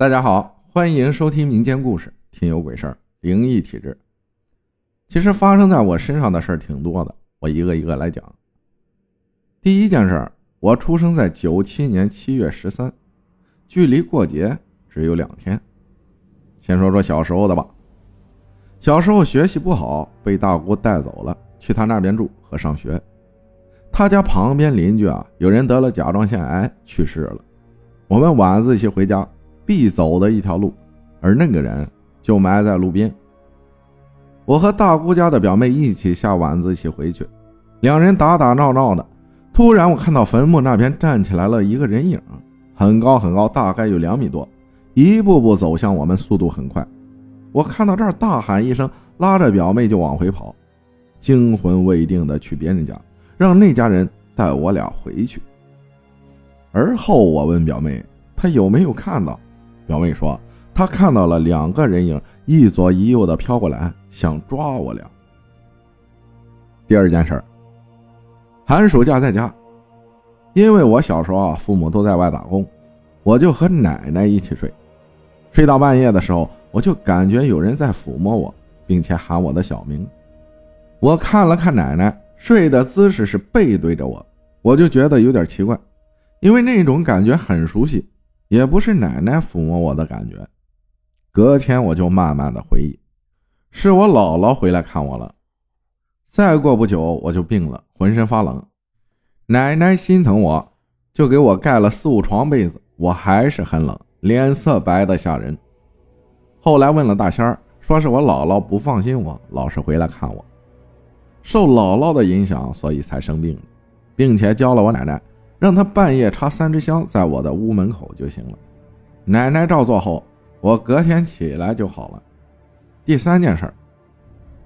大家好，欢迎收听民间故事，听有鬼事儿，灵异体质。其实发生在我身上的事儿挺多的，我一个一个来讲。第一件事，我出生在九七年七月十三，距离过节只有两天。先说说小时候的吧。小时候学习不好，被大姑带走了，去她那边住和上学。他家旁边邻居啊，有人得了甲状腺癌去世了，我们晚自习回家。必走的一条路，而那个人就埋在路边。我和大姑家的表妹一起下晚自习回去，两人打打闹闹的。突然，我看到坟墓那边站起来了一个人影，很高很高，大概有两米多，一步步走向我们，速度很快。我看到这儿，大喊一声，拉着表妹就往回跑，惊魂未定的去别人家，让那家人带我俩回去。而后，我问表妹，她有没有看到？表妹说：“她看到了两个人影，一左一右的飘过来，想抓我俩。”第二件事儿，寒暑假在家，因为我小时候啊，父母都在外打工，我就和奶奶一起睡。睡到半夜的时候，我就感觉有人在抚摸我，并且喊我的小名。我看了看奶奶睡的姿势是背对着我，我就觉得有点奇怪，因为那种感觉很熟悉。也不是奶奶抚摸我的感觉，隔天我就慢慢的回忆，是我姥姥回来看我了。再过不久我就病了，浑身发冷，奶奶心疼我，就给我盖了四五床被子，我还是很冷，脸色白的吓人。后来问了大仙儿，说是我姥姥不放心我，老是回来看我，受姥姥的影响，所以才生病，并且教了我奶奶。让他半夜插三支香在我的屋门口就行了。奶奶照做后，我隔天起来就好了。第三件事，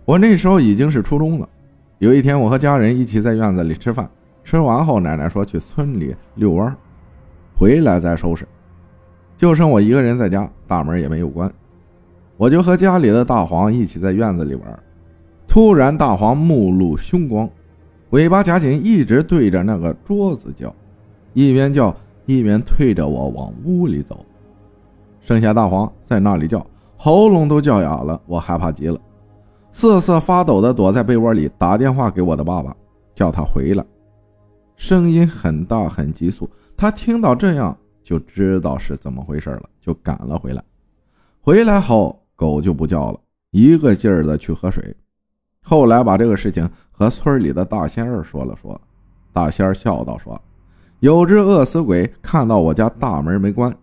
我那时候已经是初中了。有一天，我和家人一起在院子里吃饭，吃完后，奶奶说去村里遛弯，回来再收拾。就剩我一个人在家，大门也没有关，我就和家里的大黄一起在院子里玩。突然，大黄目露凶光，尾巴夹紧，一直对着那个桌子叫。一边叫一边推着我往屋里走，剩下大黄在那里叫，喉咙都叫哑了。我害怕极了，瑟瑟发抖的躲在被窝里，打电话给我的爸爸，叫他回来。声音很大很急促，他听到这样就知道是怎么回事了，就赶了回来。回来后，狗就不叫了，一个劲儿的去喝水。后来把这个事情和村里的大仙儿说了说，大仙儿笑道说。有只饿死鬼看到我家大门没关，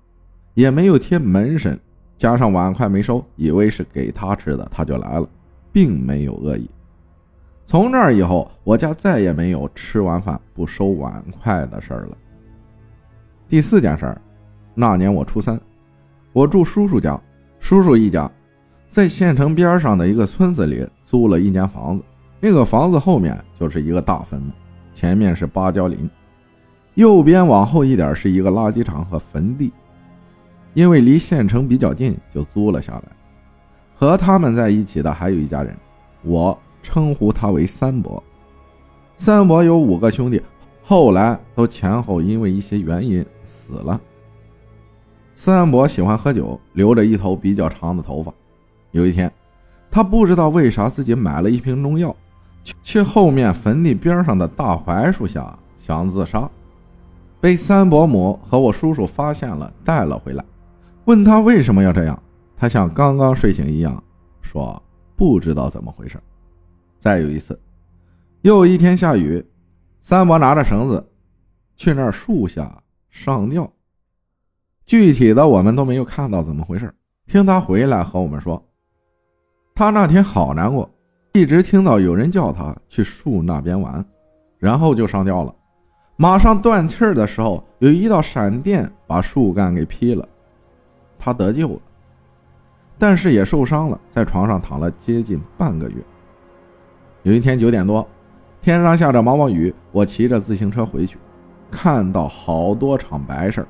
也没有贴门神，加上碗筷没收，以为是给他吃的，他就来了，并没有恶意。从那以后，我家再也没有吃完饭不收碗筷的事儿了。第四件事儿，那年我初三，我住叔叔家，叔叔一家在县城边上的一个村子里租了一间房子，那个房子后面就是一个大坟墓，前面是芭蕉林。右边往后一点是一个垃圾场和坟地，因为离县城比较近，就租了下来。和他们在一起的还有一家人，我称呼他为三伯。三伯有五个兄弟，后来都前后因为一些原因死了。三伯喜欢喝酒，留着一头比较长的头发。有一天，他不知道为啥自己买了一瓶农药，去后面坟地边上的大槐树下想自杀。被三伯母和我叔叔发现了，带了回来，问他为什么要这样，他像刚刚睡醒一样，说不知道怎么回事。再有一次，又一天下雨，三伯拿着绳子去那树下上吊，具体的我们都没有看到怎么回事。听他回来和我们说，他那天好难过，一直听到有人叫他去树那边玩，然后就上吊了。马上断气儿的时候，有一道闪电把树干给劈了，他得救了，但是也受伤了，在床上躺了接近半个月。有一天九点多，天上下着毛毛雨，我骑着自行车回去，看到好多场白事儿。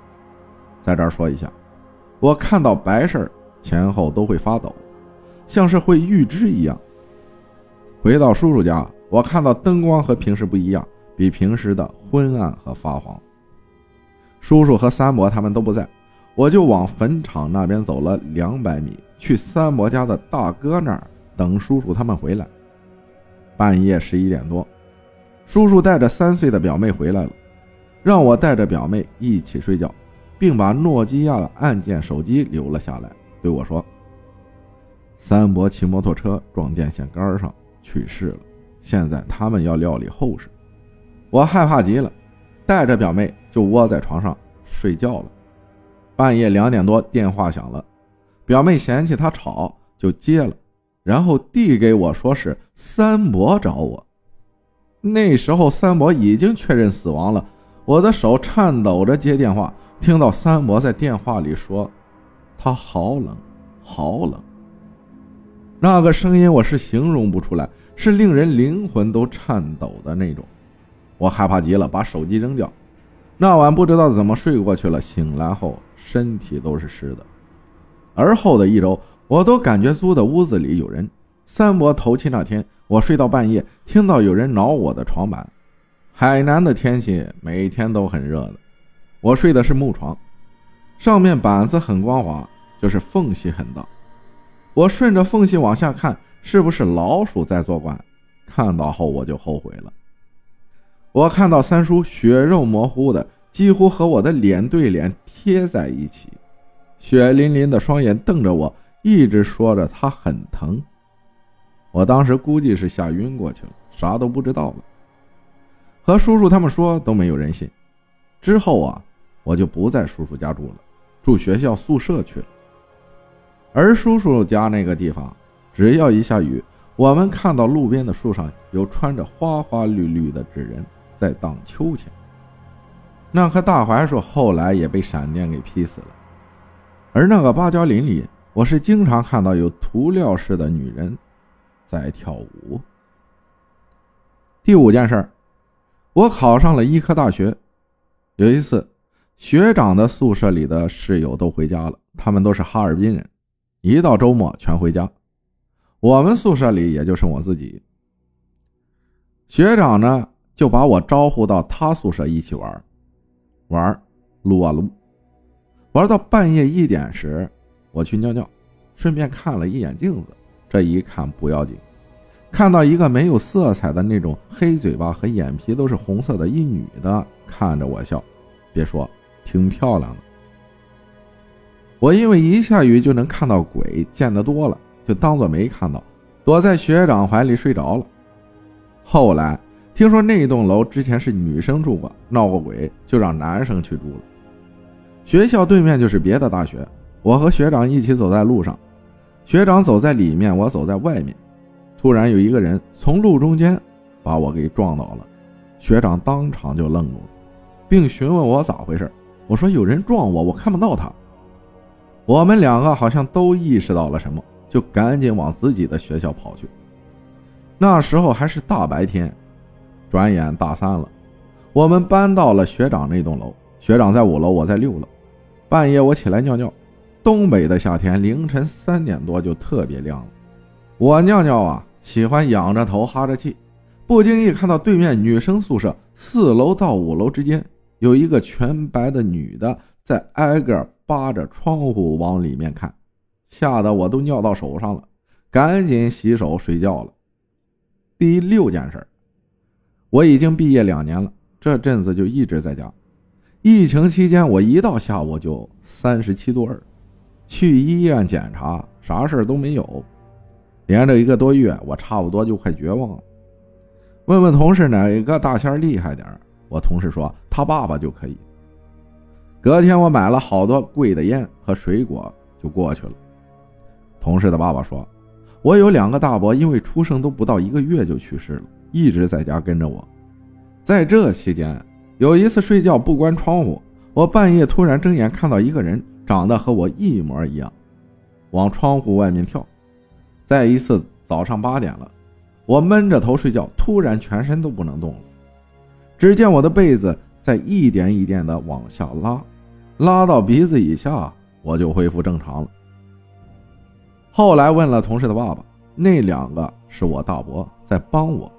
在这儿说一下，我看到白事儿前后都会发抖，像是会预知一样。回到叔叔家，我看到灯光和平时不一样。比平时的昏暗和发黄。叔叔和三伯他们都不在，我就往坟场那边走了两百米，去三伯家的大哥那儿等叔叔他们回来。半夜十一点多，叔叔带着三岁的表妹回来了，让我带着表妹一起睡觉，并把诺基亚的按键手机留了下来，对我说：“三伯骑摩托车撞电线杆上去世了，现在他们要料理后事。”我害怕极了，带着表妹就窝在床上睡觉了。半夜两点多，电话响了，表妹嫌弃他吵，就接了，然后递给我说是三伯找我。那时候三伯已经确认死亡了，我的手颤抖着接电话，听到三伯在电话里说：“他好冷，好冷。”那个声音我是形容不出来，是令人灵魂都颤抖的那种。我害怕极了，把手机扔掉。那晚不知道怎么睡过去了，醒来后身体都是湿的。而后的一周，我都感觉租的屋子里有人。三伯头七那天，我睡到半夜，听到有人挠我的床板。海南的天气每天都很热的，我睡的是木床，上面板子很光滑，就是缝隙很大。我顺着缝隙往下看，是不是老鼠在作怪？看到后我就后悔了。我看到三叔血肉模糊的，几乎和我的脸对脸贴在一起，血淋淋的双眼瞪着我，一直说着他很疼。我当时估计是吓晕过去了，啥都不知道了。和叔叔他们说都没有人信。之后啊，我就不在叔叔家住了，住学校宿舍去了。而叔叔家那个地方，只要一下雨，我们看到路边的树上有穿着花花绿绿的纸人。在荡秋千。那棵大槐树后来也被闪电给劈死了，而那个芭蕉林里，我是经常看到有涂料式的女人在跳舞。第五件事儿，我考上了医科大学。有一次，学长的宿舍里的室友都回家了，他们都是哈尔滨人，一到周末全回家。我们宿舍里也就剩我自己。学长呢？就把我招呼到他宿舍一起玩，玩，撸啊撸，玩到半夜一点时，我去尿尿，顺便看了一眼镜子。这一看不要紧，看到一个没有色彩的那种黑嘴巴和眼皮都是红色的一女的看着我笑，别说，挺漂亮的。我因为一下雨就能看到鬼，见得多了，就当做没看到，躲在学长怀里睡着了。后来。听说那一栋楼之前是女生住过，闹过鬼，就让男生去住了。学校对面就是别的大学，我和学长一起走在路上，学长走在里面，我走在外面。突然有一个人从路中间把我给撞倒了，学长当场就愣住了，并询问我咋回事。我说有人撞我，我看不到他。我们两个好像都意识到了什么，就赶紧往自己的学校跑去。那时候还是大白天。转眼大三了，我们搬到了学长那栋楼。学长在五楼，我在六楼。半夜我起来尿尿，东北的夏天凌晨三点多就特别亮了。我尿尿啊，喜欢仰着头哈着气，不经意看到对面女生宿舍四楼到五楼之间有一个全白的女的在挨个扒着窗户往里面看，吓得我都尿到手上了，赶紧洗手睡觉了。第六件事儿。我已经毕业两年了，这阵子就一直在家。疫情期间，我一到下午就三十七度二，去医院检查，啥事都没有。连着一个多月，我差不多就快绝望了。问问同事哪个大仙厉害点我同事说他爸爸就可以。隔天我买了好多贵的烟和水果就过去了。同事的爸爸说，我有两个大伯，因为出生都不到一个月就去世了。一直在家跟着我，在这期间，有一次睡觉不关窗户，我半夜突然睁眼看到一个人长得和我一模一样，往窗户外面跳。再一次早上八点了，我闷着头睡觉，突然全身都不能动了，只见我的被子在一点一点的往下拉，拉到鼻子以下，我就恢复正常了。后来问了同事的爸爸，那两个是我大伯在帮我。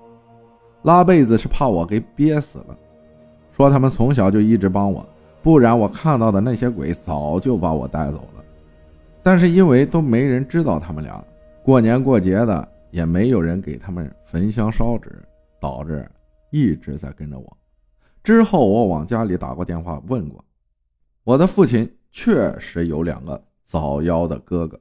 拉被子是怕我给憋死了，说他们从小就一直帮我，不然我看到的那些鬼早就把我带走了。但是因为都没人知道他们俩，过年过节的也没有人给他们焚香烧纸，导致一直在跟着我。之后我往家里打过电话问过，我的父亲确实有两个早夭的哥哥。